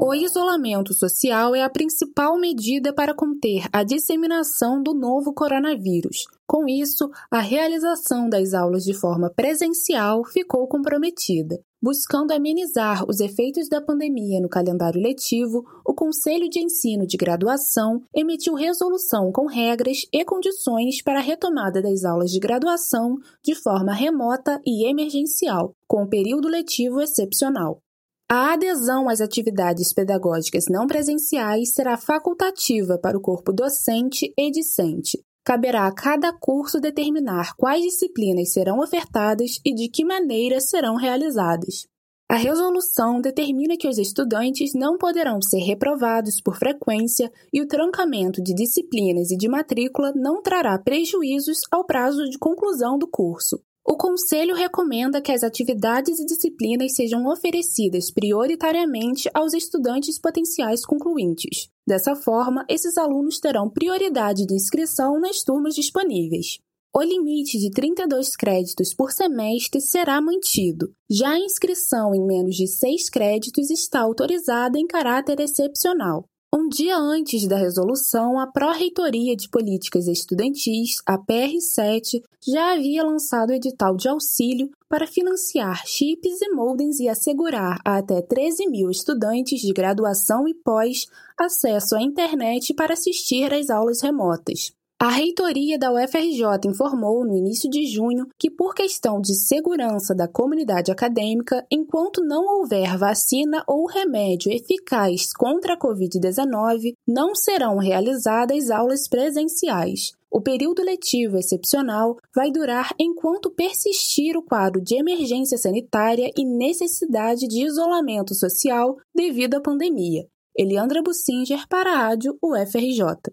O isolamento social é a principal medida para conter a disseminação do novo coronavírus. Com isso, a realização das aulas de forma presencial ficou comprometida. Buscando amenizar os efeitos da pandemia no calendário letivo, o Conselho de Ensino de Graduação emitiu resolução com regras e condições para a retomada das aulas de graduação de forma remota e emergencial, com o período letivo excepcional. A adesão às atividades pedagógicas não presenciais será facultativa para o corpo docente e discente. Caberá a cada curso determinar quais disciplinas serão ofertadas e de que maneira serão realizadas. A resolução determina que os estudantes não poderão ser reprovados por frequência e o trancamento de disciplinas e de matrícula não trará prejuízos ao prazo de conclusão do curso. O Conselho recomenda que as atividades e disciplinas sejam oferecidas prioritariamente aos estudantes potenciais concluintes. Dessa forma, esses alunos terão prioridade de inscrição nas turmas disponíveis. O limite de 32 créditos por semestre será mantido. Já a inscrição em menos de 6 créditos está autorizada em caráter excepcional. Um dia antes da resolução, a Pró-Reitoria de Políticas Estudantis, a PR7, já havia lançado o edital de auxílio para financiar chips e modems e assegurar a até 13 mil estudantes de graduação e pós acesso à internet para assistir às aulas remotas. A reitoria da UFRJ informou no início de junho que, por questão de segurança da comunidade acadêmica, enquanto não houver vacina ou remédio eficaz contra a Covid-19, não serão realizadas aulas presenciais. O período letivo excepcional vai durar enquanto persistir o quadro de emergência sanitária e necessidade de isolamento social devido à pandemia. Eliandra Bussinger para a Rádio UFRJ.